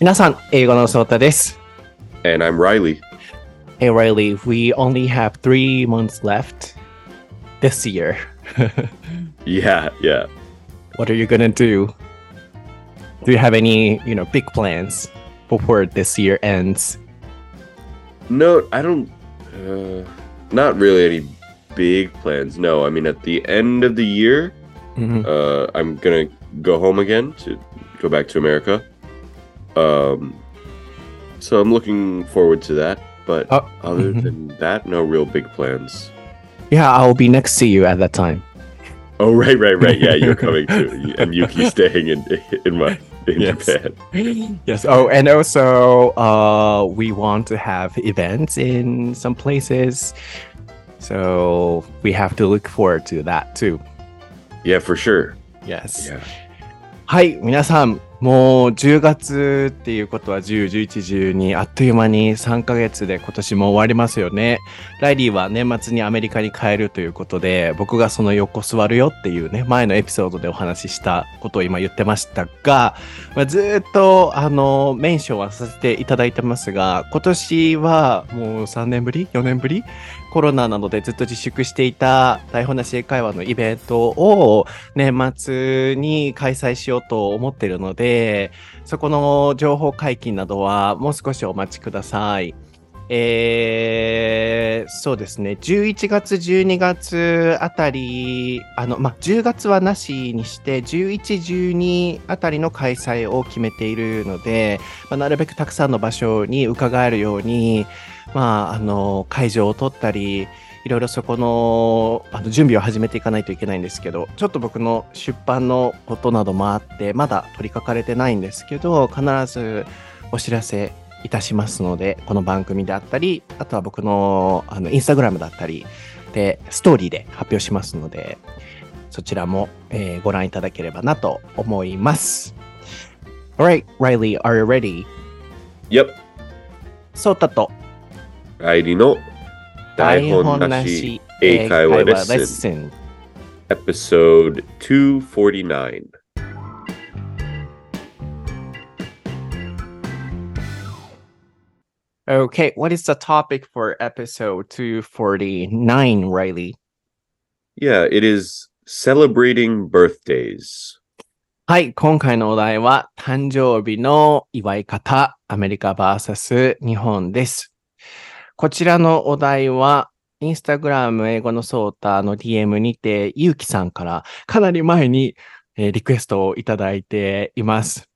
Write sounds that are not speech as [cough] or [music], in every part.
皆さん、英語のソータです。And I'm Reilly. Hey Reilly, we only have three months left this year. [laughs] yeah, yeah. What are you gonna do? Do you have any, you know, big plans before this year ends? No, I don't. Uh, not really any big plans. No, I mean at the end of the year, mm -hmm. uh, I'm gonna go home again to go back to America. Um, so I'm looking forward to that. But Oh, other mhm. than that, no real big plans. Yeah, I'll be next to you at that time. Oh right, right, right. Yeah, you're [laughs] coming too, and Yuki's [laughs] staying in in my in Yes. Japan. yes. Oh, and also, uh, we want to have events in some places, so we have to look forward to that too. Yeah, for sure. Yes. Yeah. はい、皆さん、 もう10月っていうことは10、11、12、あっという間に3ヶ月で今年も終わりますよね。ライリーは年末にアメリカに帰るということで、僕がその横座るよっていうね、前のエピソードでお話ししたことを今言ってましたが、まあ、ずっと、あの、メンションはさせていただいてますが、今年はもう3年ぶり ?4 年ぶり？コロナなのでずっと自粛していた台本なし英会話のイベントを年末に開催しようと思ってるので、そこの情報解禁などはもう少しお待ちください。えー、そうですね。11月、12月あたり、あの、ま、10月はなしにして、11、12あたりの開催を決めているので、ま、なるべくたくさんの場所に伺えるように、まあ、あの、会場を取ったり、いろいろそこのあの準備を始めていかないといけないんですけど、ちょっと僕の出版のことなどもあって、まだ取り掛かれてないんですけど、必ずお知らせいたしますので、この番組であったり、あとは僕のあのインスタグラムだったりで、ストーリーで発表しますので、そちらも、えーご覧いただければなと思います。Alright, Riley, are you ready? Yep. そうたと帰りの台本なし英会話レッスン。Episode 249 Okay, what is the topic for episode 249, Reilly? Yeah, it is celebrating birthdays. はい、今回のお題は、誕生日の祝い方、アメリカ VS 日本です。こちらのお題は、インスタグラム英語のソータの DM にて、ゆうきさんからかなり前に、えーリクエストをいただいています。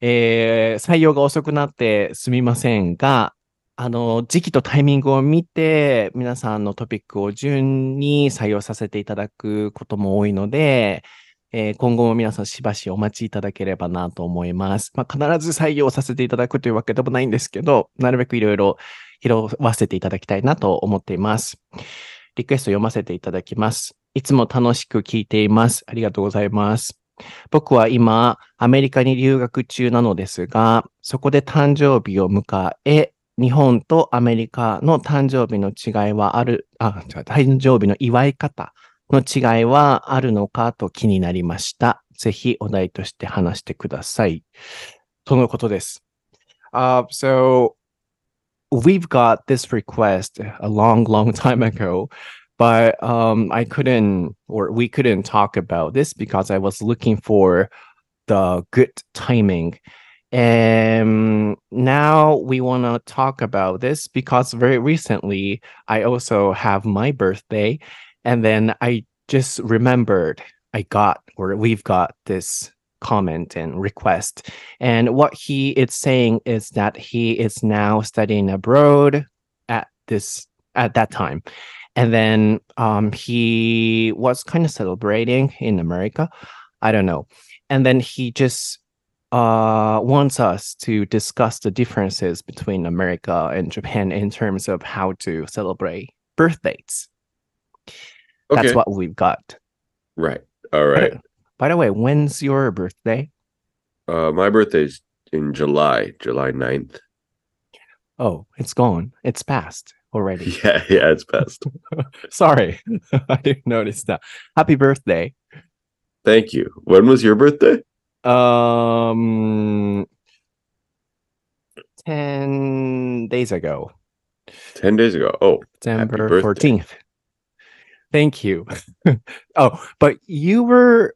えー採用が遅くなってすみませんが、あの、時期とタイミングを見て、皆さんのトピックを順に採用させていただくことも多いので、えー今後も皆さんしばしお待ちいただければなと思います。まあ、必ず採用させていただくというわけでもないんですけど、なるべくいろいろ拾わせていただきたいなと思っています。リクエスト読ませていただきます。いつも楽しく聞いています。ありがとうございます。僕は今、アメリカに留学中なのですが、そこで誕生日を迎え、日本とアメリカの誕生日の違いはある、あ、違う、誕生日の祝い方の違いはあるのかと気になりました。ぜひお題として話してください。とのことです。Uh, so, we've got this request a long, long time ago, but um, I couldn't, or we couldn't talk about this because I was looking for the good timing. And now we want to talk about this because very recently I also have my birthday. And then I just remembered I got, or we've got this comment and request. And what he is saying is that he is now studying abroad at this, at that time. And then um, he was kind of celebrating in America. I don't know. And then he just uh, wants us to discuss the differences between America and Japan in terms of how to celebrate birthdays. Okay. That's what we've got. right. All right. [laughs] By the way, when's your birthday? Uh, my birthday's in July, July 9th. Oh, it's gone. It's past already. [laughs] Yeah, yeah, it's past. [laughs] Sorry. [laughs] I didn't notice that. Happy birthday. Thank you. When was your birthday? Um 10 days ago, 10 days ago. Oh, December birthday. 14th. Thank you. oh, but you were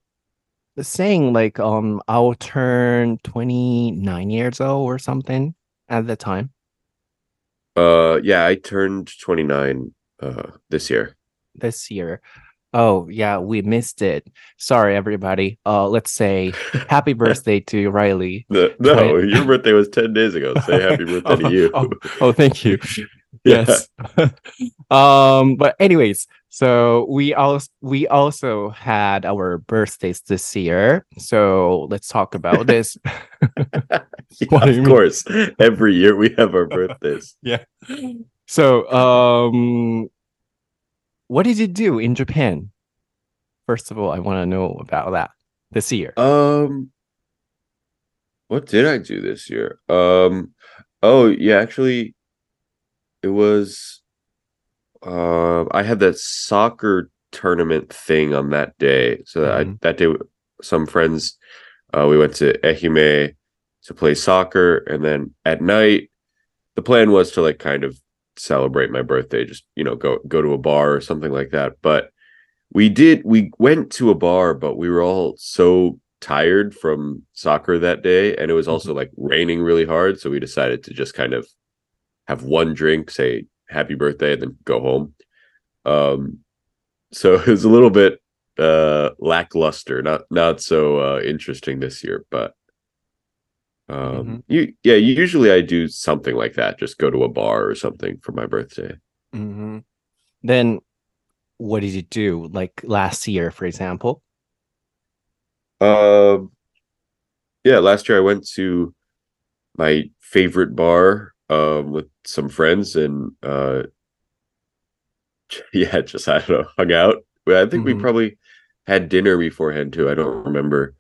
saying like um I'll turn 29 years old or something at the time. uh, yeah, I turned 29 uh, this year. this year. Oh, yeah, we missed it. Sorry, everybody. Uh, let's say happy [laughs] birthday to Reilly. No, no your birthday was 10 days ago. Say happy [laughs] birthday to you. Oh, oh, thank you. [laughs] Yes. [laughs] um, but anyways, so we also we also had our birthdays this year. So let's talk about [laughs] this. Yeah, What do you of course. Every year we have our [laughs] birthdays. Yeah. So, um, what did you do in Japan? First of all, I want to know about that this year. Um, what did I do this year? Um, oh yeah, actually, it was. Uh, I had that soccer tournament thing on that day. So that I, Mhm. that day, some friends, uh, we went to Ehime to play soccer, and then at night, the plan was to like kind of celebrate my birthday, just you know, go go to a bar or something like that. But we did we went to a bar, but we were all so tired from soccer that day, and it was also like raining really hard, so we decided to just kind of have one drink, say happy birthday, and then go home. Um, so [laughs] it was a little bit uh lackluster, not not so uh interesting this year, but um you yeah usually i do something like that just go to a bar or something for my birthday Mhm. Then, what did you do? Like last year, for example. Um, yeah, last year I went to my favorite bar um, with some friends and uh, [laughs] yeah, just I don't know, hung out. I think mm-hmm. we probably had dinner beforehand too. I don't remember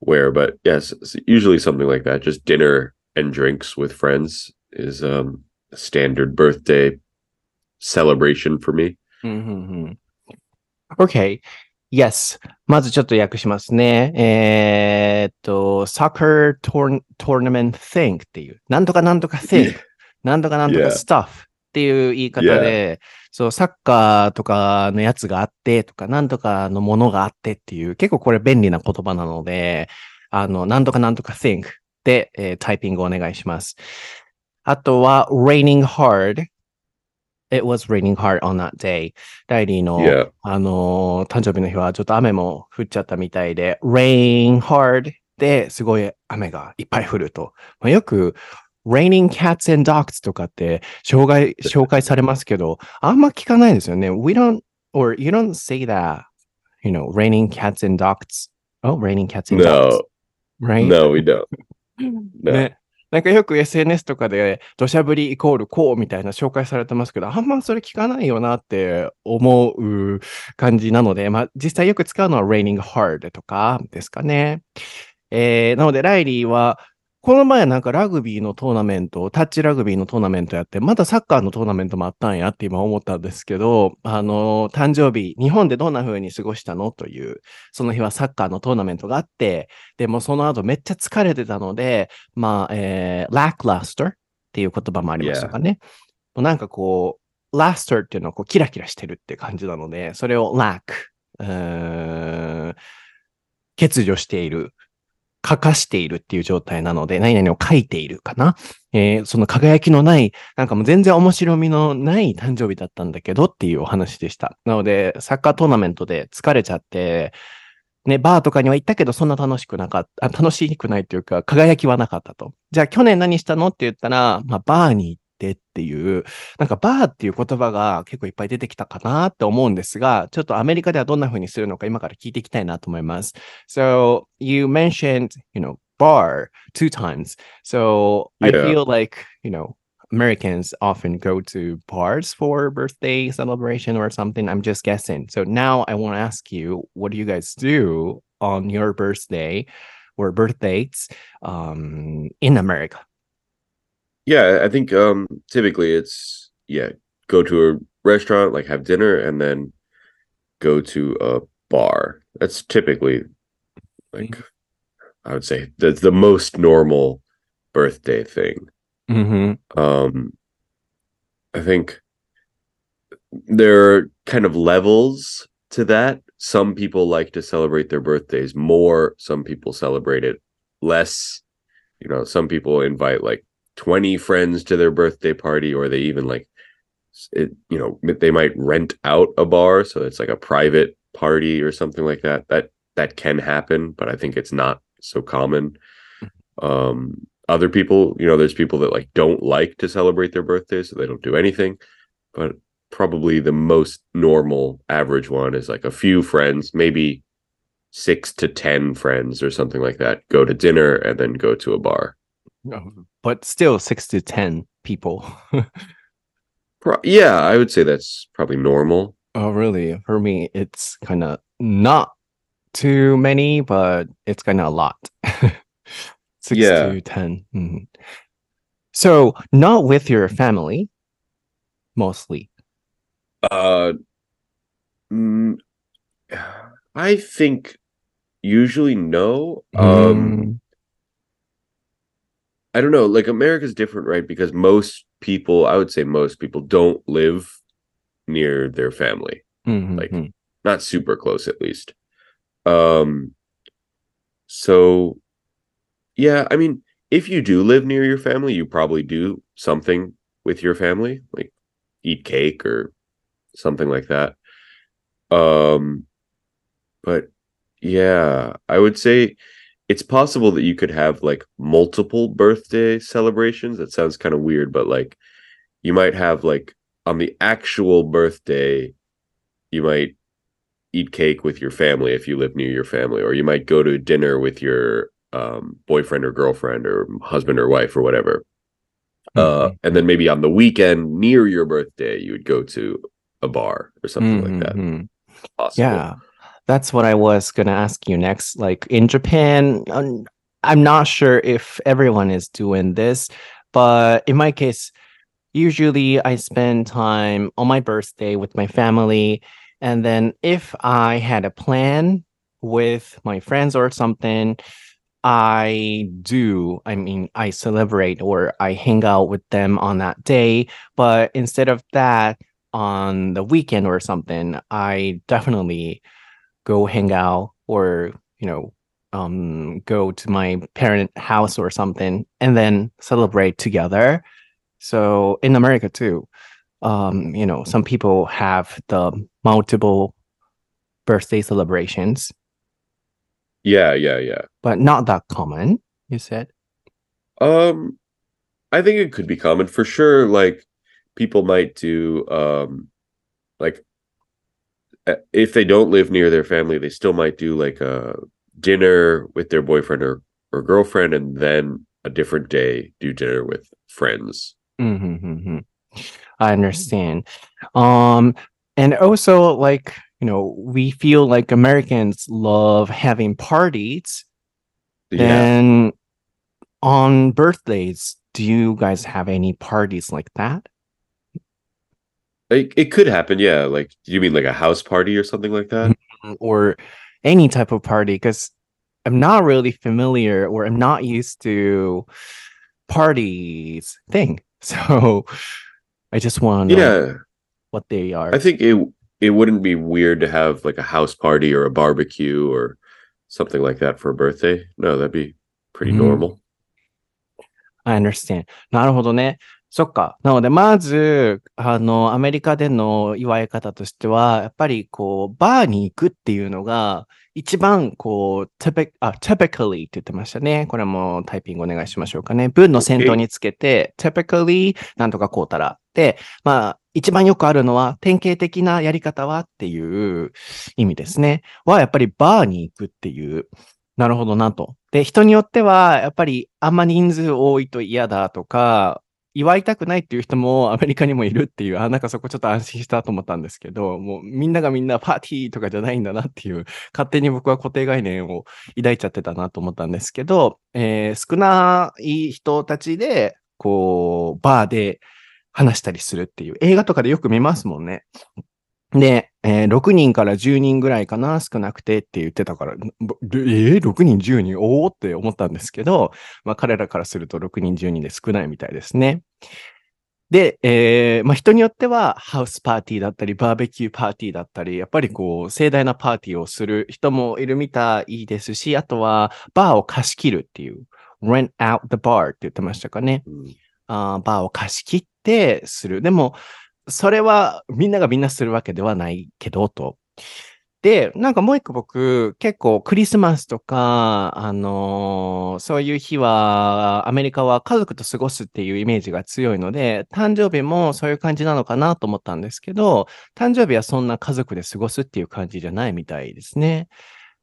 where, but yes, usually something like that. Just dinner and drinks with friends is um, a standard birthday celebration for me. Mm-hmm. Hmm. Okay, Yes. まずちょっと訳しますね。えーっと、soccer tourn tournament thing っていう、なんとかなんとか thing、なんとかなんとか stuff っていう言い方で、そう、サッカーとかのやつがあってとか、なんとかのものがあってっていう、結構これ便利な言葉なので、あの、なんとかなんとか thing で、えータイピングお願いします。あとは、raining hard。It was raining hard on that day. ライリーの、Yeah. あのー誕生日の日はちょっと雨も降っちゃったみたいで、rain hard ですごい雨がいっぱい降ると。まあ、よく、raining cats and dogs とかって紹介、紹介されますけど、あんま聞かないですよね。We don't, or you don't say that, you know, raining cats and dogs. Oh, raining cats and dogs. No, Right? no, we don't. No. ね。なんかよく SNS とかで土砂降りイコールこうみたいな紹介されてますけど、あんまそれ聞かないよなって思う感じなので、まあ実際よく使うのは raining hard とかですかね。えー、なのでライリーは、この前なんかラグビーのトーナメント、タッチラグビーのトーナメントやって、まだサッカーのトーナメントもあったんやって今思ったんですけど、あの、誕生日、日本でどんな風に過ごしたのという、その日はサッカーのトーナメントがあって、でもその後めっちゃ疲れてたので、まあ、えー、lackluster っていう言葉もありましたかね。なんかこう、luster っていうのはこうキラキラしてるって感じなので、それを lack、うーん欠如している、書かしているっていう状態なので、何々を書いているかな？えーその輝きのない、なんかもう全然面白みのない誕生日だったんだけどっていうお話でした。なので、サッカートーナメントで疲れちゃって、ね、バーとかには行ったけど、そんな楽しくなかった、楽しくないというか、輝きはなかったと。じゃあ、去年何したの？って言ったら、まあ、バーに行ってっていう、なんかバーっていう言葉が結構いっぱい出てきたかなって思うんですが、ちょっとアメリカではどんな風にするのか今から聞いていきたいなと思います。So, you mentioned, you know, bar two times. So, I Yeah. feel like, you know, Americans often go to bars for birthday celebration or something. I'm just guessing. So now I want to ask you, what do you guys do on your birthday or birthdays um, in America? Yeah, I think um typically it's yeah, go to a restaurant, like have dinner, and then go to a bar. That's typically like I would say the the most normal birthday thing. Mm-hmm. Um, I think there are kind of levels to that. Some people like to celebrate their birthdays more. Some people celebrate it less. You know, some people invite like 20 friends to their birthday party, or they even like it, you know, they might rent out a bar. So it's like a private party or something like that. That that can happen, but I think it's not so common. Um, other people, you know, there's people that like don't like to celebrate their birthdays, so they don't do anything. But probably the most normal average one is like a few friends, maybe six to ten friends or something like that, go to dinner and then go to a bar. [laughs] But still six to ten people. Pro- yeah, I would say that's probably normal. oh really? For me it's kinda not too many, but it's kinda a lot. [laughs] six Yeah. to 10 Mhm. So not with your family, mostly. Uh, mm, I think usually no. Um, Mm, I don't know. Like America's different, right? Because most people, I would say most people, don't live near their family. mhm, like- mhm. Not super close, at least. Um. So, yeah. I mean, if you do live near your family, you probably do something with your family, like eat cake or something like that. Um. But yeah, I would say it's possible that you could have like multiple birthday celebrations. That sounds kind of weird, but like you might have like on the actual birthday, you might eat cake with your family if you live near your family, or you might go to dinner with your um, boyfriend or girlfriend or husband or wife or whatever. Uh, and then maybe on the weekend near your birthday, you would go to a bar or something like that. Mhm. Possible. Yeah, that's what I was gonna ask you next. Like in Japan, um, I'm not sure if everyone is doing this, but in my case, usually I spend time on my birthday with my family. And then if I had a plan with my friends or something, I do. I mean, I celebrate or I hang out with them on that day. But instead of that, on the weekend or something, I definitely go hang out or, you know, um, go to my parent house or something and then celebrate together. So in America too, um, you know, some people have the multiple birthday celebrations, Yeah, yeah, yeah. but not that common, you said. Um, I think it could be common for sure. Like people might do, um, like if they don't live near their family, they still might do like a dinner with their boyfriend or or girlfriend, and then a different day do dinner with friends. Mm-hmm, I understand. Um, and also like, you know, we feel like Americans love having parties. Yeah, And on birthdays, do you guys have any parties like that? it, it could happen. Yeah, like do you mean like a house party or something like that? Or any type of party? Because I'm not really familiar or I'm not used to parties thing. [laughs] So I just want to know Yeah, what they are. I think it it wouldn't be weird to have like a house party or a barbecue or something like that for a birthday. No, that'd be pretty Mhm. normal. I understand. なるほどね。 そっか。なので、まず、あの、アメリカでの祝い方としては、やっぱり、こう、バーに行くっていうのが、一番、こう、typic、あ、typically って言ってましたね。これもタイピングお願いしましょうかね。文の先頭につけて、typically なんとかこうたら。で、まあ、一番よくあるのは、典型的なやり方はっていう意味ですね。は、やっぱりバーに行くっていう。なるほどなと。で、人によっては、やっぱりあんま人数多いと嫌だとか、祝いたくないっていう人も [laughs] アメリカにもいるっていう、あ、なんかそこちょっと安心したと思ったんですけど、もうみんながみんなパーティーとかじゃないんだなっていう、勝手に僕は固定概念を抱いちゃってたなと思ったんですけど、えー少ない人たちで、こう、バーで話したりするっていう、映画とかでよく見ますもんね。で、えー6人から10人ぐらいかな、少なくてって言ってたから、ぼえー、6人、10人、おおって思ったんですけど、まあ彼らからすると6人、10人で少ないみたいですね。で、えーまあ人によってはハウスパーティーだったり、バーベキューパーティーだったり、やっぱりこう盛大なパーティーをする人もいるみたいですし、あとはバーを貸し切るっていう、rent out the bar って言ってましたかね。うんあーバーを貸し切ってする。でも、それはみんながみんなするわけではないけど、と。で、なんかもう一個僕、結構クリスマスとか、あのーそういう日は、アメリカは家族と過ごすっていうイメージが強いので、誕生日もそういう感じなのかなと思ったんですけど、誕生日はそんな家族で過ごすっていう感じじゃないみたいですね。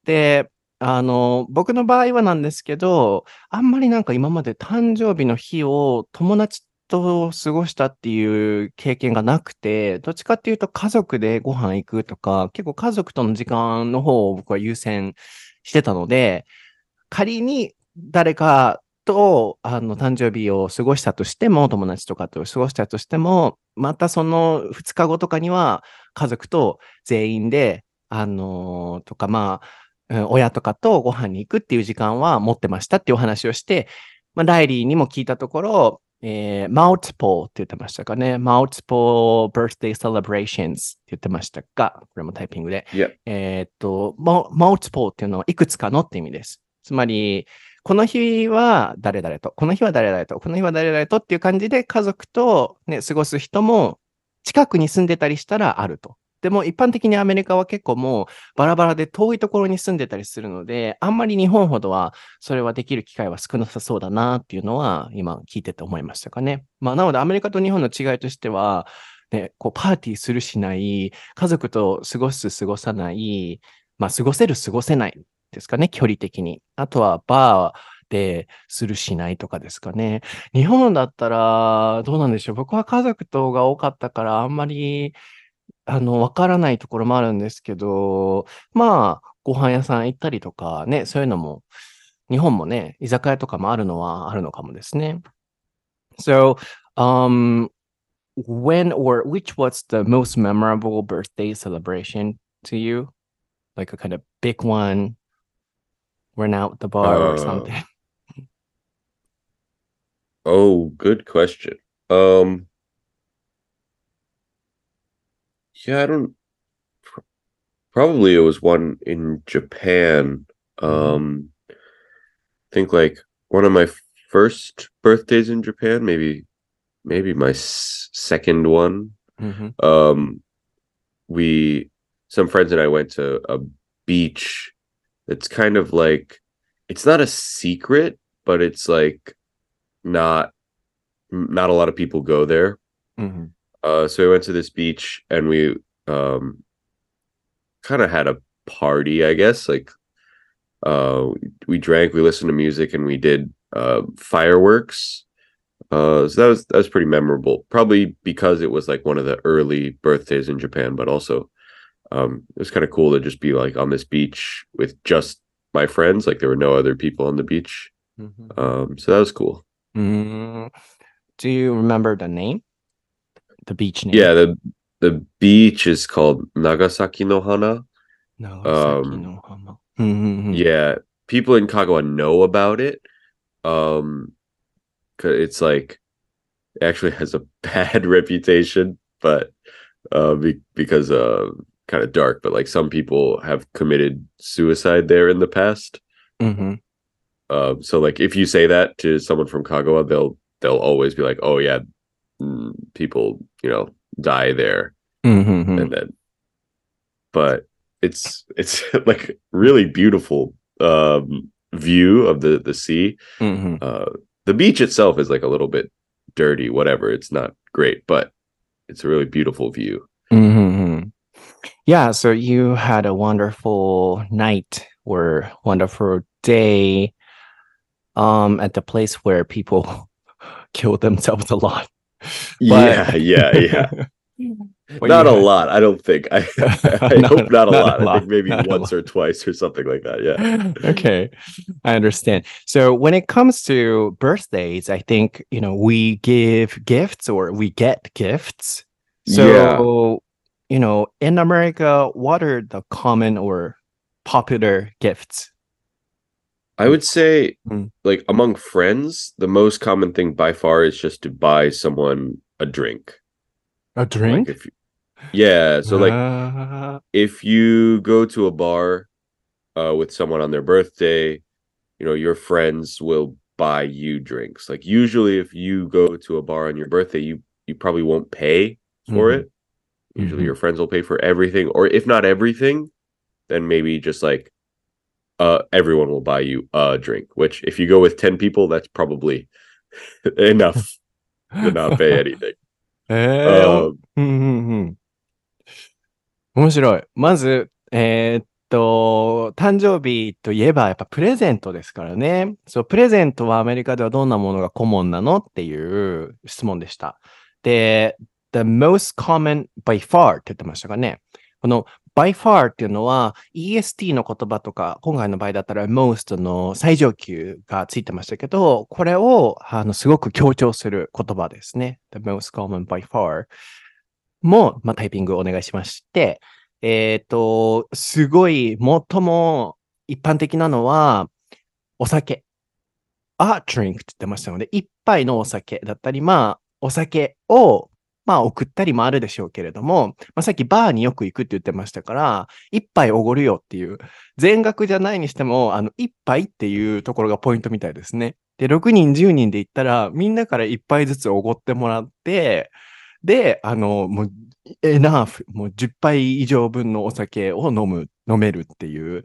で、あの、僕の場合はなんですけど、あんまりなんか今まで誕生日の日を友達と過ごしたっていう経験がなくて、どっちかっていうと家族でご飯行くとか、結構家族との時間の方を僕は優先してたので、仮に誰かと、あの、誕生日を過ごしたとしても、友達とかと過ごしたとしても、またその2日後とかには家族と全員で、あのとか、まあ、親とかとご飯に行くっていう時間は持ってましたっていうお話をして、まあ、ライリーにも聞いたところ、えー、multiple って言ってましたかね。multiple birthday celebrations って言ってましたが、これもタイピングで。Yeah. えーっと、mo- multiple っていうのはいくつかのって意味です。つまり、この日は誰々と、この日は誰々と、この日は誰々とっていう感じで家族とね、過ごす人も近くに住んでたりしたらあると。でも一般的にアメリカは結構もうバラバラで遠いところに住んでたりするので、あんまり日本ほどはそれはできる機会は少なさそうだなっていうのは今聞いてて思いましたかね。まあなのでアメリカと日本の違いとしては、ね、こうパーティーするしない、家族と過ごす過ごさない、まあ過ごせる過ごせないですかね、距離的に。あとはバーでするしないとかですかね。日本だったらどうなんでしょう。僕は家族とが多かったからあんまりあの、わからないところもあるんですけど、まあ、ご飯屋さん行ったりとかね、そういうのも、日本もね、居酒屋とかもあるのはあるのかもですね。So, um, when or which was the most memorable birthday celebration to you? Like a kind of big one, went out the bar or Uh, something. Oh, good question. Um, yeah, I don't. Probably it was one in Japan. Um, I think like one of my first birthdays in Japan, maybe, maybe my s- second one. Mhm. Um, we, some friends and I went to a beach that's kind of like, it's not a secret, but it's like not, not a lot of people go there. Mhm. Uh, so we went to this beach and we um kind of had a party, I guess. Like uh we drank, we listened to music and we did uh fireworks. Uh so that was that was pretty memorable. Probably because it was like one of the early birthdays in Japan, but also um it was kind of cool to just be like on this beach with just my friends, like there were no other people on the beach. Mhm. Um so that was cool. Mm. Do you remember the name? The beach name? Yeah, the the beach is called Nagasaki no Hana. Nagasaki um, no Hama. Mhm. yeah people in kagawa know about it um it's like it actually has a [laughs] bad reputation but uh be- because uh kind of dark but like some people have committed suicide there in the past Mhm. um so like if you say that to someone from kagawa they'll they'll always be like oh yeah people you know die there Mhm. and then but it's [laughs] it's like really beautiful um view of the the sea Mhm. uh the beach itself is like a little bit dirty whatever it's not great but it's a really beautiful view Mhm. Yeah, so you had a wonderful night or wonderful day um at the place where people [laughs] kill themselves a lot. Yeah yeah [laughs] yeah. Not a had- lot i don't think. [laughs] I, [laughs] I Not- hope not a not a lot. I think maybe not once lot. or twice or something like that yeah. Okay i understand. So when it comes to birthdays i think you know we give gifts or we get gifts. So you know, in America, what are the common or popular gifts? I would say, Mm. like among friends, the most common thing by far is just to buy someone a drink. A Like drink? if you, yeah, so like Ah, if you go to a bar uh, with someone on their birthday, you know, your friends will buy you drinks. Like usually, if you go to a bar on your birthday, you you probably won't pay for Mhm. it. Usually, Mhm. your friends will pay for everything, or if not everything, then maybe just like uh everyone will buy you a drink. Which, if you go with ten people, that's probably enough to not pay anything. えー Um, うんうんうん。面白い。まず、えーっと、誕生日といえばやっぱプレゼントですからね。そう、プレゼントはアメリカではどんなものがコモンなのっていう質問でした。で、the most common by far って言ってましたかね。この by far っていうのは EST の言葉とか、今回の場合だったら most の最上級がついてましたけど、これをあのすごく強調する言葉ですね。the most common by far も、まあ、タイピングをお願いしまして、えっ、と、すごい最も一般的なのはお酒。a drink って言ってましたので、一杯のお酒だったり、まあ、お酒をまあ送ったりもあるでしょうけれども、まあ、さっきバーによく行くって言ってましたから、一杯おごるよっていう、全額じゃないにしても、あの、一杯っていうところがポイントみたいですね。で、6人、10人で行ったら、みんなから一杯ずつおごってもらって、で、あの、もう、エナーフ、もう10杯以上分のお酒を飲む、飲めるっていう。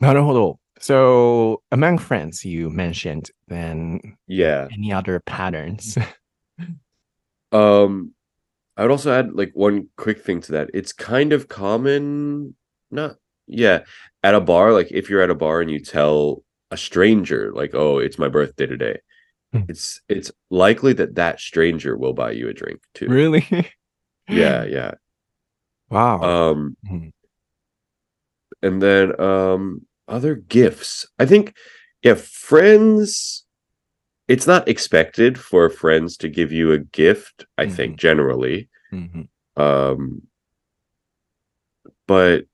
なるほど。So, among friends you mentioned, then yeah. any other patterns? [laughs] Um, I would also add like one quick thing to that. It's kind of common, not yeah, at a bar. Like if you're at a bar and you tell a stranger, like, "Oh, it's my birthday today," Hmm. it's it's likely that that stranger will buy you a drink too. really? [laughs] Yeah, yeah. Wow. Um, Mhm. and then um, other gifts. I think, yeah, friends. It's not expected for friends to give you a gift. I think generally. Mhm. um but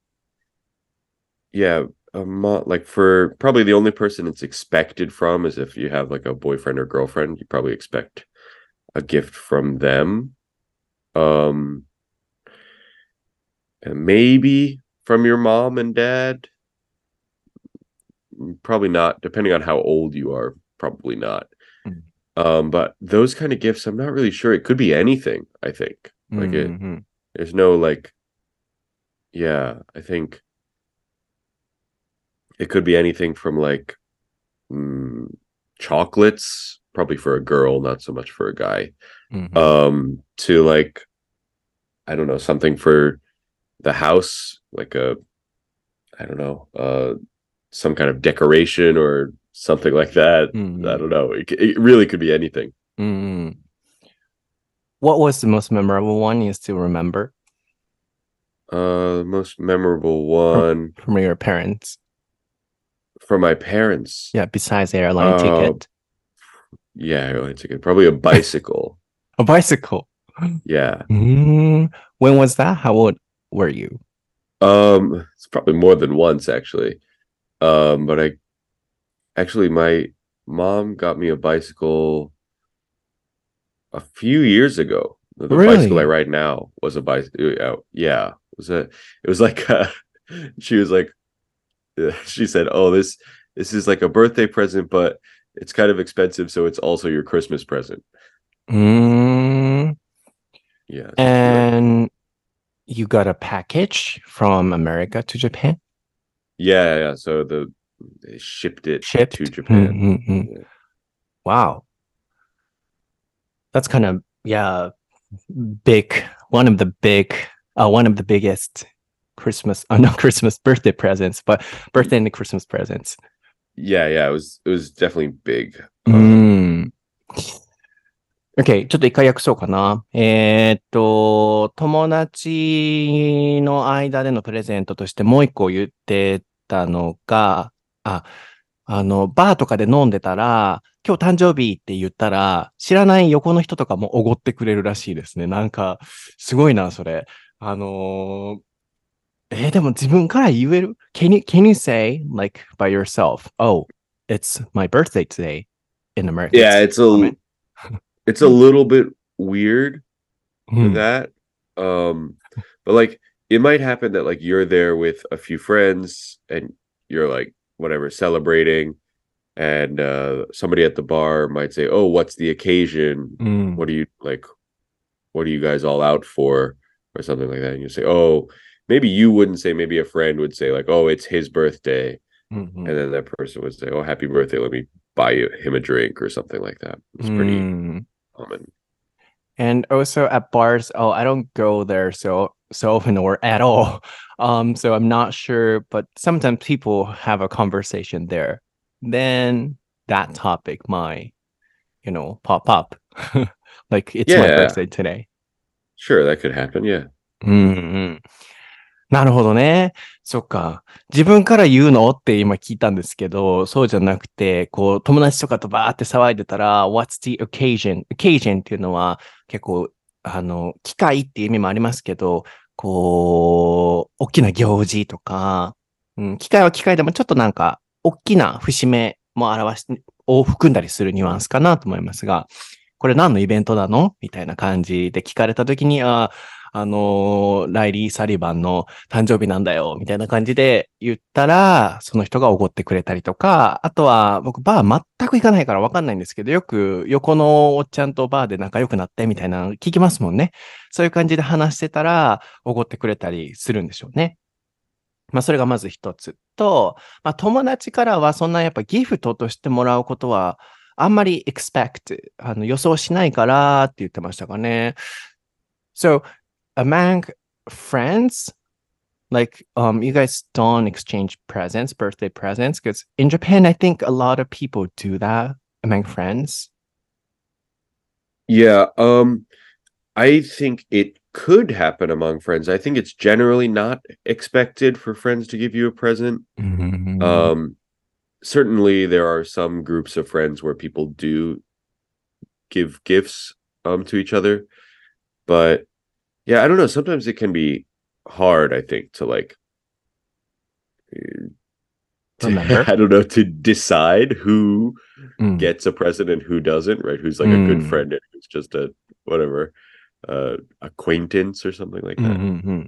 yeah a like for probably the only person it's expected from is if you have like a boyfriend or girlfriend you probably expect a gift from them um and maybe from your mom and dad Mm, probably not depending on how old you are probably not. Um but those kind of gifts i'm not really sure it could be anything i think like it Mhm. there's no like yeah i think it could be anything from like mm, chocolates probably for a girl not so much for a guy Mhm. um to like i don't know something for the house like a i don't know uh some kind of decoration or something like that Mhm. i don't know it, it really could be anything Mm. What was the most memorable one you still remember uh the most memorable one from your parents? from my parents Yeah, besides airline Oh. ticket. Yeah, airline ticket. Probably a [laughs] bicycle. A bicycle. yeah. Mm. When was that? How old were you? Um, it's probably more than once actually. Um, but I actually my mom got me a bicycle a few years ago. The, the bicycle I Really? ride now was a bicycle. Yeah, it was a. It was like uh [laughs] she was like, [laughs] she said, "Oh, this this is like a birthday present, but it's kind of expensive, so it's also your Christmas present." Mm. Yeah. And you got a package from America to Japan? Yeah, yeah. So the they shipped it Shipped? to Japan. Mm, mm, mm. Yeah. Wow. That's kind of, yeah, big, one of the big, uh, one of the biggest Christmas, uh, [laughs] not Christmas, birthday presents, but birthday and Christmas presents. Yeah, yeah. It was it was definitely big. う Um, ん。OK、ちょっと一回訳そうかな。えーっと、友達の間でのプレゼントとしてもう一個言ってたのが、 あ、あの、バーとかで飲んでたら、今日誕生日って言ったら、知らない横の人とかもおごってくれるらしいですね。なんか、すごいな、それ。あのー、えーでも自分から言える can you, can you say, like, by yourself, oh, it's my birthday today in America? Yeah, it's a it's a little bit weird for that. Um, but like it might happen that like you're there with a few friends and you're like whatever celebrating and uh somebody at the bar might say oh what's the occasion Mm. what are you like what are you guys all out for or something like that and you say oh maybe you wouldn't say maybe a friend would say like oh it's his birthday Mhm. and then that person would say oh happy birthday let me buy you, him a drink or something like that it's pretty Mm. common and also at bars oh i don't go there so so often or at all. Um so i'm not sure but sometimes people have a conversation there. Then that topic my, you know pop up. [laughs] Like it's yeah. my birthday today. Sure that could happen yeah. Mm-hmm. なるほどね。そっか。自分から言うの？って今聞いたんですけど、そうじゃなくて、こう、友達とかとバーって騒いでたら、What's the occasion? occasion っていうのは結構、あの、機会っていう意味もありますけど、こう、大きな行事とか、うん、機会は機会でもちょっとなんか、大きな節目も表し、を含んだりするニュアンスかなと思いますが、これ何のイベントなの？みたいな感じで聞かれたときに、ああのーライリー・サリバンの誕生日なんだよ、みたいな感じで言ったら、その人がおごってくれたりとか、あとは僕バー全く行かないからわかんないんですけど、よく横のおっちゃんとバーで仲良くなってみたいなの聞きますもんね。そういう感じで話してたら、おごってくれたりするんでしょうね。まあ、それがまず一つと、まあ、友達からはそんなやっぱギフトとしてもらうことは、あんまり expect、あの予想しないからって言ってましたかね。So, among friends, like um you guys don't exchange presents, birthday presents, because in Japan I think a lot of people do that among friends. Yeah, um I think it could happen among friends. I think it's generally not expected for friends to give you a present. Mm-hmm. Um certainly there are some groups of friends where people do give gifts um to each other. But yeah, I don't know, sometimes it can be hard, I think, to like uh, to- [laughs] I don't know to decide who Mm. gets a present and who doesn't, right? Who's like a good Mm. friend and who's just a whatever uh acquaintance or something like that. Mm-hmm.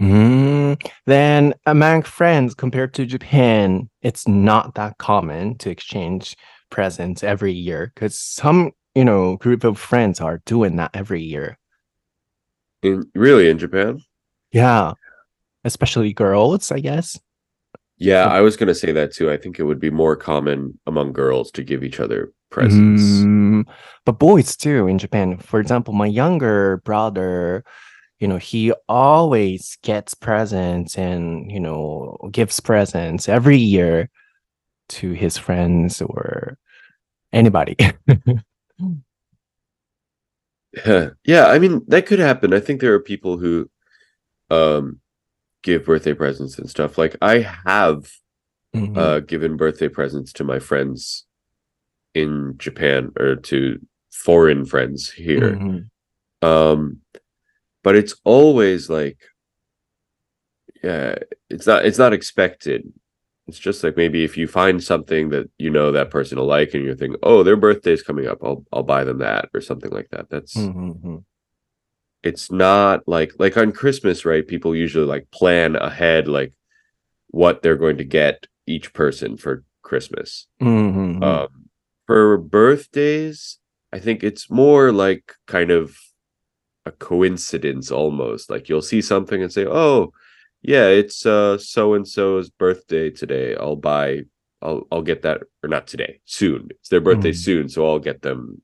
Mm, then among friends compared to Japan, it's not that common to exchange presents every year because some, you know, group of friends are doing that every year. In really in Japan? Yeah. Especially girls, I guess. Yeah, I was gonna say that too. I think it would be more common among girls to give each other presents. Mm, but boys too in Japan. For example, my younger brother, you know, he always gets presents and, you know, gives presents every year to his friends or anybody. [laughs] [laughs] yeah, I mean that could happen. I think there are people who um give birthday presents and stuff. Like I have Mhm. uh given birthday presents to my friends in Japan or to foreign friends here. Mhm. Um but it's always like yeah, it's not it's not expected. It's just like maybe if you find something that you know that person will like and you're thinking, "Oh, their birthday's coming up. I'll I'll buy them that" or something like that. That's Mhm. it's not like like on Christmas, right? People usually like plan ahead like what they're going to get each person for Christmas. Mhm. Um, for birthdays, I think it's more like kind of a coincidence almost. Like you'll see something and say, "Oh, yeah, it's uh so and so's birthday today. I'll buy I'll I'll get that or not today, soon. It's their birthday Mm. soon, so I'll get them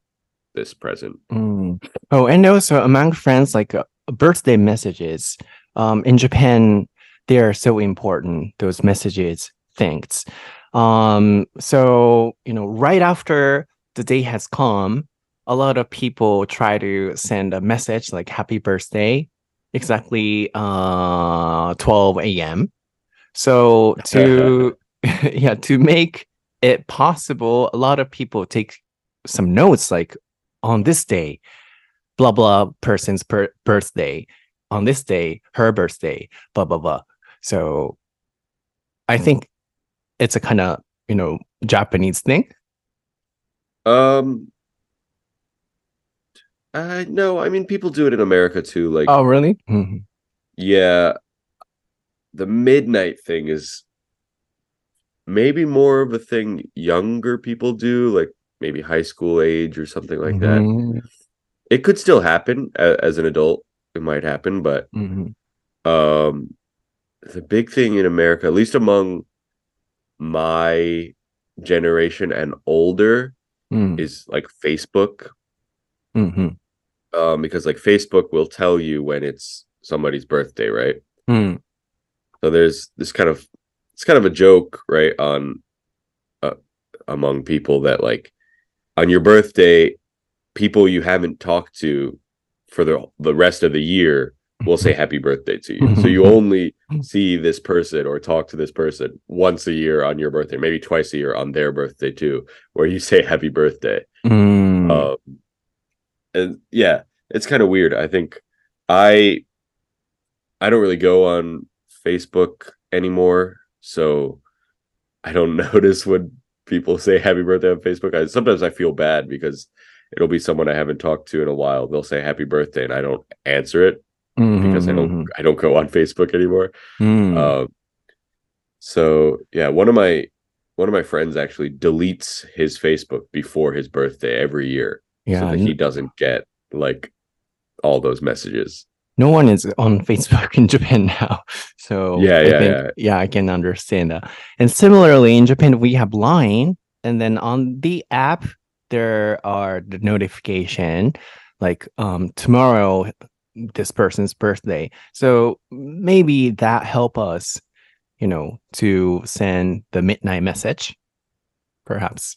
this present." Mm. Oh, and also among friends, like uh, birthday messages. Um, in Japan, they are so important. Those messages, thanks. Um, so you know, right after the day has come, a lot of people try to send a message like "Happy Birthday," exactly uh 12 a.m. So to [laughs] yeah, to make it possible, a lot of people take some notes like on this day, blah blah person's per- birthday, on this day, her birthday, blah, blah, blah. So I think it's a kind of, you know, Japanese thing. Um, uh, no, I mean people do it in America too. Like, Oh, really? Mhm. yeah, the midnight thing is maybe more of a thing younger people do, like maybe high school age or something like that. Mhm. It could still happen as an adult. It might happen, but Mhm. um, the big thing in America, at least among my generation and older, Mhm. is like Facebook. Mhm. Um, because like Facebook will tell you when it's somebody's birthday, right? Mhm. So there's this kind of it's kind of a joke, right, on uh, among people that like on your birthday, people you haven't talked to for the the rest of the year will say happy birthday to you. So you [laughs] only see this person or talk to this person once a year on your birthday, maybe twice a year on their birthday too, where you say happy birthday. Mhm. Um, and yeah, it's kind of weird. I think I I don't really go on Facebook anymore, so I don't [laughs] notice when people say happy birthday on Facebook. I sometimes I feel bad because it'll be someone I haven't talked to in a while. They'll say happy birthday and I don't answer it because I don't I don't go on [laughs] Facebook anymore. Mhm. Um, so yeah, one of my one of my friends actually deletes his Facebook before his birthday every year so yeah. that he doesn't get like all those messages. no one is on [laughs] Facebook in Japan now. So Yeah, I yeah, think, yeah. I can understand that. And similarly, in Japan, we have Line, and then on the app, there are the notification like um tomorrow this person's birthday. So maybe that help us, you know, to send the midnight message, perhaps.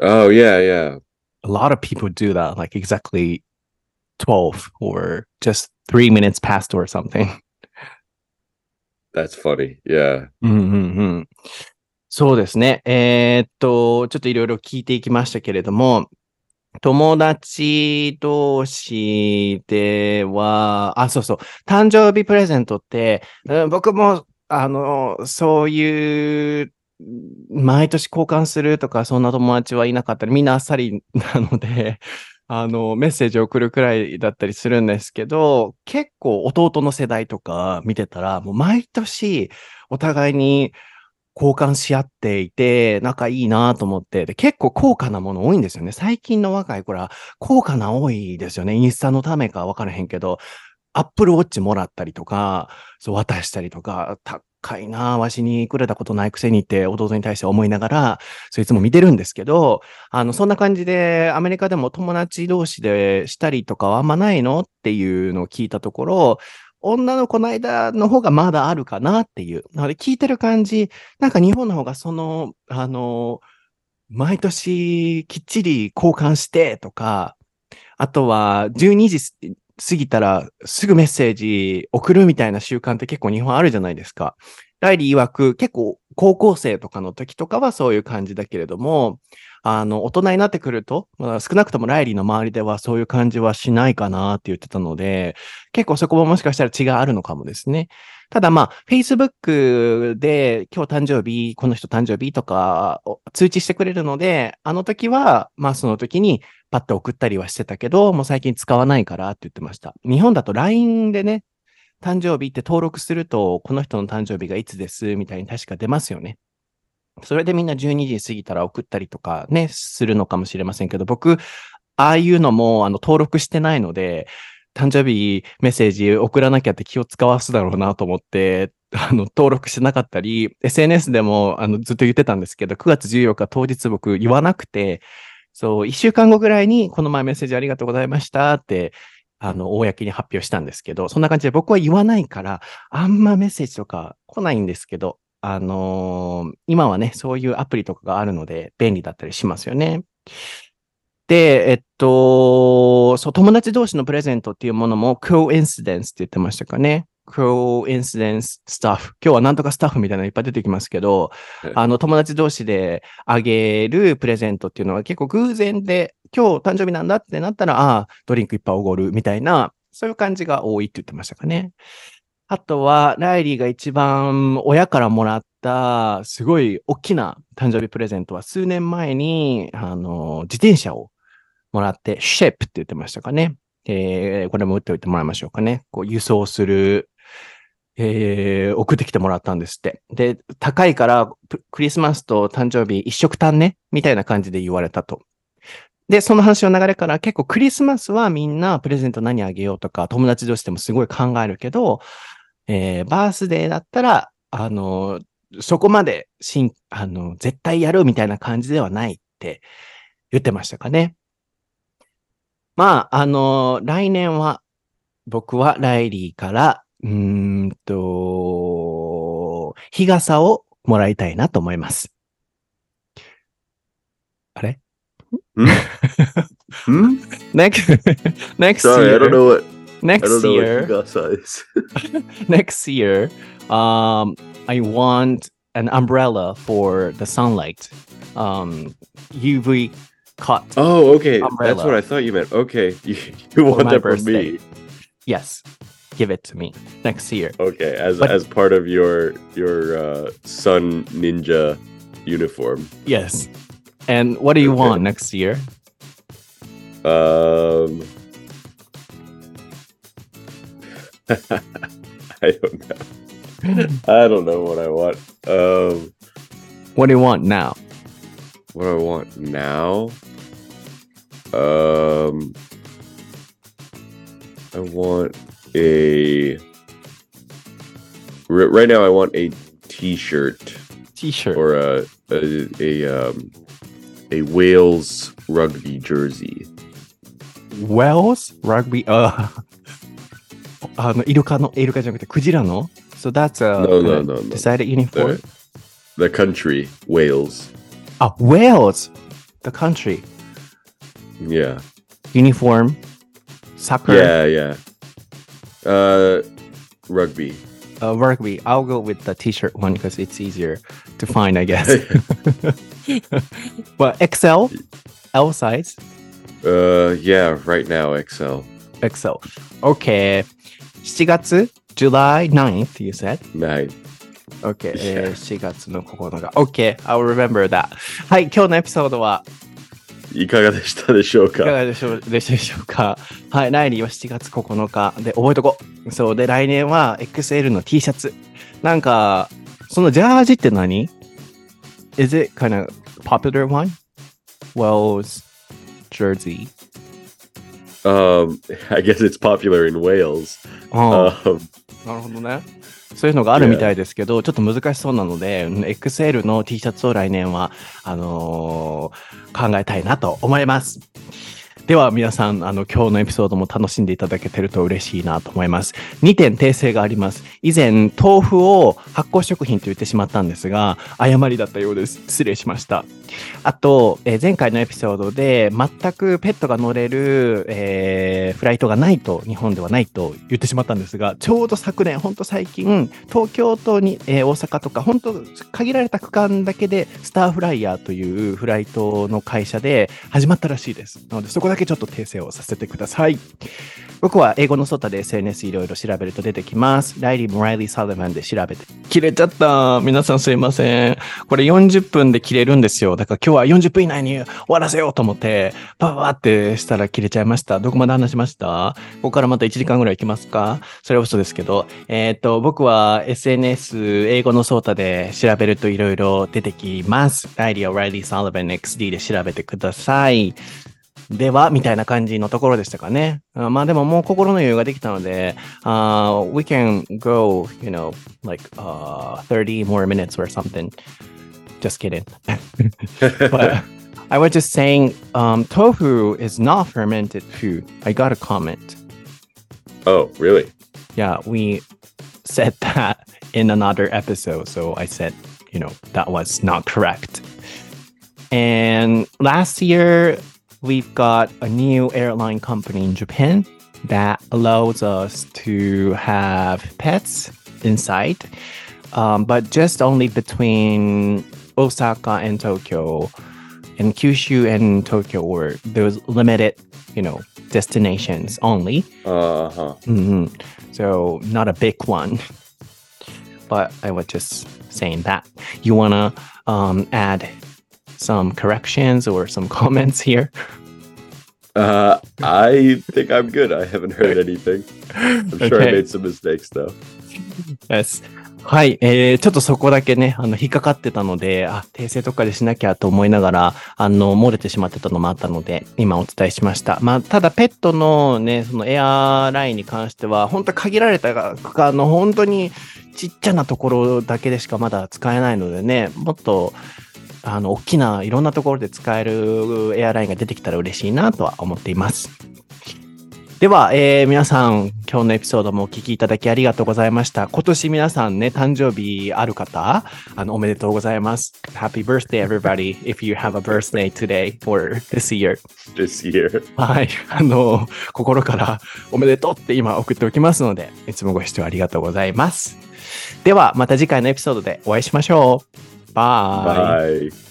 Oh yeah, yeah. A lot of people do that, like exactly 12 or just three minutes past or something. That's funny. Yeah. うんうんうんそうですね。えーっと、ちょっといろいろ聞いていきましたけれども、友達同士では、あ、そうそう、誕生日プレゼントって、うん僕も、あの、そういう、毎年交換するとか、そんな友達はいなかったり、みんなあっさりなので、[laughs] あの、メッセージを送るくらいだったりするんですけど、結構弟の世代とか見てたら、もう毎年お互いに交換し合っていて、仲いいなと思って、で、結構高価なもの多いんですよね。最近の若い子ら、高価な多いですよね。インスタのためかわからへんけど、アップルウォッチもらったりとか、そう渡したりとか、高いなわしにくれたことないくせにって弟に対して思いながら、そいつも見てるんですけど、あの、そんな感じで、アメリカでも友達同士でしたりとかはあんまないのっていうのを聞いたところ、女の子の間の方がまだあるかなっていう。なので聞いてる感じ、なんか日本の方がその、あの、毎年きっちり交換してとか、あとは12時過ぎたらすぐメッセージ送るみたいな習慣って結構日本あるじゃないですか。ライリー曰く結構高校生とかの時とかはそういう感じだけれども、あの、大人になってくると、まあ、少なくともライリーの周りではそういう感じはしないかなって言ってたので、結構そこももしかしたら違いあるのかもですね。ただまあ、Facebook で今日誕生日、この人誕生日とかを通知してくれるので、あの時は、まあその時にパッと送ったりはしてたけど、もう最近使わないからって言ってました。日本だと LINE でね、誕生日って登録すると、この人の誕生日がいつですみたいに確か出ますよね。それでみんな12時過ぎたら送ったりとかね、するのかもしれませんけど、僕、ああいうのもあの登録してないので、誕生日メッセージ送らなきゃって気を使わすだろうなと思って、あの、登録してなかったり、SNS でもあのずっと言ってたんですけど、9月14日当日僕言わなくて、そう、1週間後ぐらいにこの前メッセージありがとうございましたって、あの、公に発表したんですけど、そんな感じで僕は言わないから、あんまメッセージとか来ないんですけど、あのー今はね、そういうアプリとかがあるので便利だったりしますよね。で、えっと、そう、友達同士のプレゼントっていうものも coincidence って言ってましたかね。Coincidence stuff。今日はなんとかスタッフみたいなのいっぱい出てきますけどはい、あの、友達同士であげるプレゼントっていうのは結構偶然で、今日誕生日なんだってなったら、ああ、ドリンクいっぱいおごるみたいな、そういう感じが多いって言ってましたかね。あとは、ライリーが一番親からもらった、すごい大きな誕生日プレゼントは、数年前に、あの、自転車をもらって、シェプって言ってましたかね。えーこれも打っておいてもらいましょうかね。こう、輸送する、えー送ってきてもらったんですって。で、高いから、クリスマスと誕生日一色単ね？みたいな感じで言われたと。で、その話の流れから結構クリスマスはみんなプレゼント何あげようとか、友達同士でもすごい考えるけど、えーバースデーだったら、あの、そこまでしん、あの、絶対やるみたいな感じではないって言ってましたかね。まあ、あの、来年は、僕はライリーから、うーんと、日傘をもらいたいなと思います。あれ [laughs] Hmm? ?next, next Sorry, I don't year, know what. I next don't know year, [laughs] what Higasa is. next year, um, I want an umbrella for the sunlight. Um, UV cut. Oh, okay. That's Umbrella. what I thought you meant. Okay, [laughs] you, you want my that from birthday. me? Yes, give it to me next year. Okay, as But- as part of your your uh, sun ninja uniform. Yes. And what do you Okay. want next year? Um, [laughs] I don't know. [laughs] I don't know what I want. Um, What do you want now? what do I want now? Um, I want a. r- Right now, I want a T-shirt T-shirt. or a a a, um, a Wales rugby jersey. Wells rugby. Uh, [laughs] あの、イルカの、イルカじゃなくて、クジラの ?So that's a No, no, no, no. decided uniform? The, the country Wales. あ、Wales! The country. Yeah. Uniform. Soccer. Yeah, yeah. Uh, rugby. Uh, rugby. I'll go with the t-shirt one because it's easier to find, I guess. [laughs] but XL? L size? Uh, yeah. Right now, XL. XL. Okay. 7月 July 9th, you said? Nine. OK、え Yeah. ー、4月の9日。OK, I'll remember that. はい、今日のエピソードは いかがでしたでしょういかかがでしょうでしょうか？はい、来年は7月9日で覚えとこう。そうで、来年は XL の T シャツ。なんか、そのジャージって何 ?Is it kind of popular one? Wells jersey. Um, I guess it's popular in Wales. あ Um, なるほどね。そういうのがあるみたいですけど、ちょっと難しそうなので、XL の T シャツを来年は、あのー考えたいなと思います。では皆さん、あの、今日のエピソードも楽しんでいただけてると嬉しいなと思います。2点訂正があります。以前、豆腐を発酵食品と言ってしまったんですが、誤りだったようです。失礼しました。あと、えー前回のエピソードで、全くペットが乗れる、えーフライトがないと、日本ではないと言ってしまったんですが、ちょうど昨年、ほんと最近、東京とに、えー大阪とか、本当限られた区間だけで、スターフライヤーというフライトの会社で始まったらしいです。なので、そこだけちょっと訂正をさせてください。僕は英語の外で SNS いろいろ調べると出てきます。ライリー・モライリー・サルマンで調べて。切れちゃった。皆さんすいません。これ40分で切れるんですよ。だから今日は40分以内に終わらせようと思って、パパパってしたら切れちゃいました。どこまで話しました？ここからまた1時間ぐらい行きますか？それは嘘ですけど。えっ、と、僕は SNS 英語のソータで調べるといろいろ出てきます。ライリー・オライリー・サルバン XD で調べてください。では、みたいな感じのところでしたかね。あまあでももう心の余裕ができたので、uh, we can go, you know, like uh, 30 more minutes or something. Just kidding. [laughs] but I was just saying, um, tofu is not fermented food. I got a comment. oh, really? Yeah, we said that in another episode. So I said, you know, that was not correct. And last year, we've got a new airline company in Japan that allows us to have pets inside, um, but just only between Osaka and Tokyo. and Kyushu and Tokyo were those limited, you know, destinations only. Uh huh. Mhm. So not a big one. But I was just saying that. You wanna um, add some corrections or some [laughs] comments here? Uh, I think I'm good. I haven't heard anything. I'm sure I made some mistakes though. Yes. はい、えー、ちょっとそこだけね、あの、引っかかってたので、あ、訂正とかでしなきゃと思いながら、あの、漏れてしまってたのもあったので、今お伝えしました。まあ、ただ、ペットのね、そのエアラインに関しては、本当限られた区間の本当にちっちゃなところだけでしかまだ使えないのでね、もっと、あの、大きないろんなところで使えるエアラインが出てきたら嬉しいなとは思っています。では、えー皆さん、今日のエピソードもお聞きいただきありがとうございました。今年皆さんね、誕生日ある方、あの、おめでとうございます。Happy birthday, everybody, if you have a birthday today or this year. This year. はい。あの、心からおめでとうって今送っておきますので、いつもご視聴ありがとうございます。では、また次回のエピソードでお会いしましょう。バイ。Bye.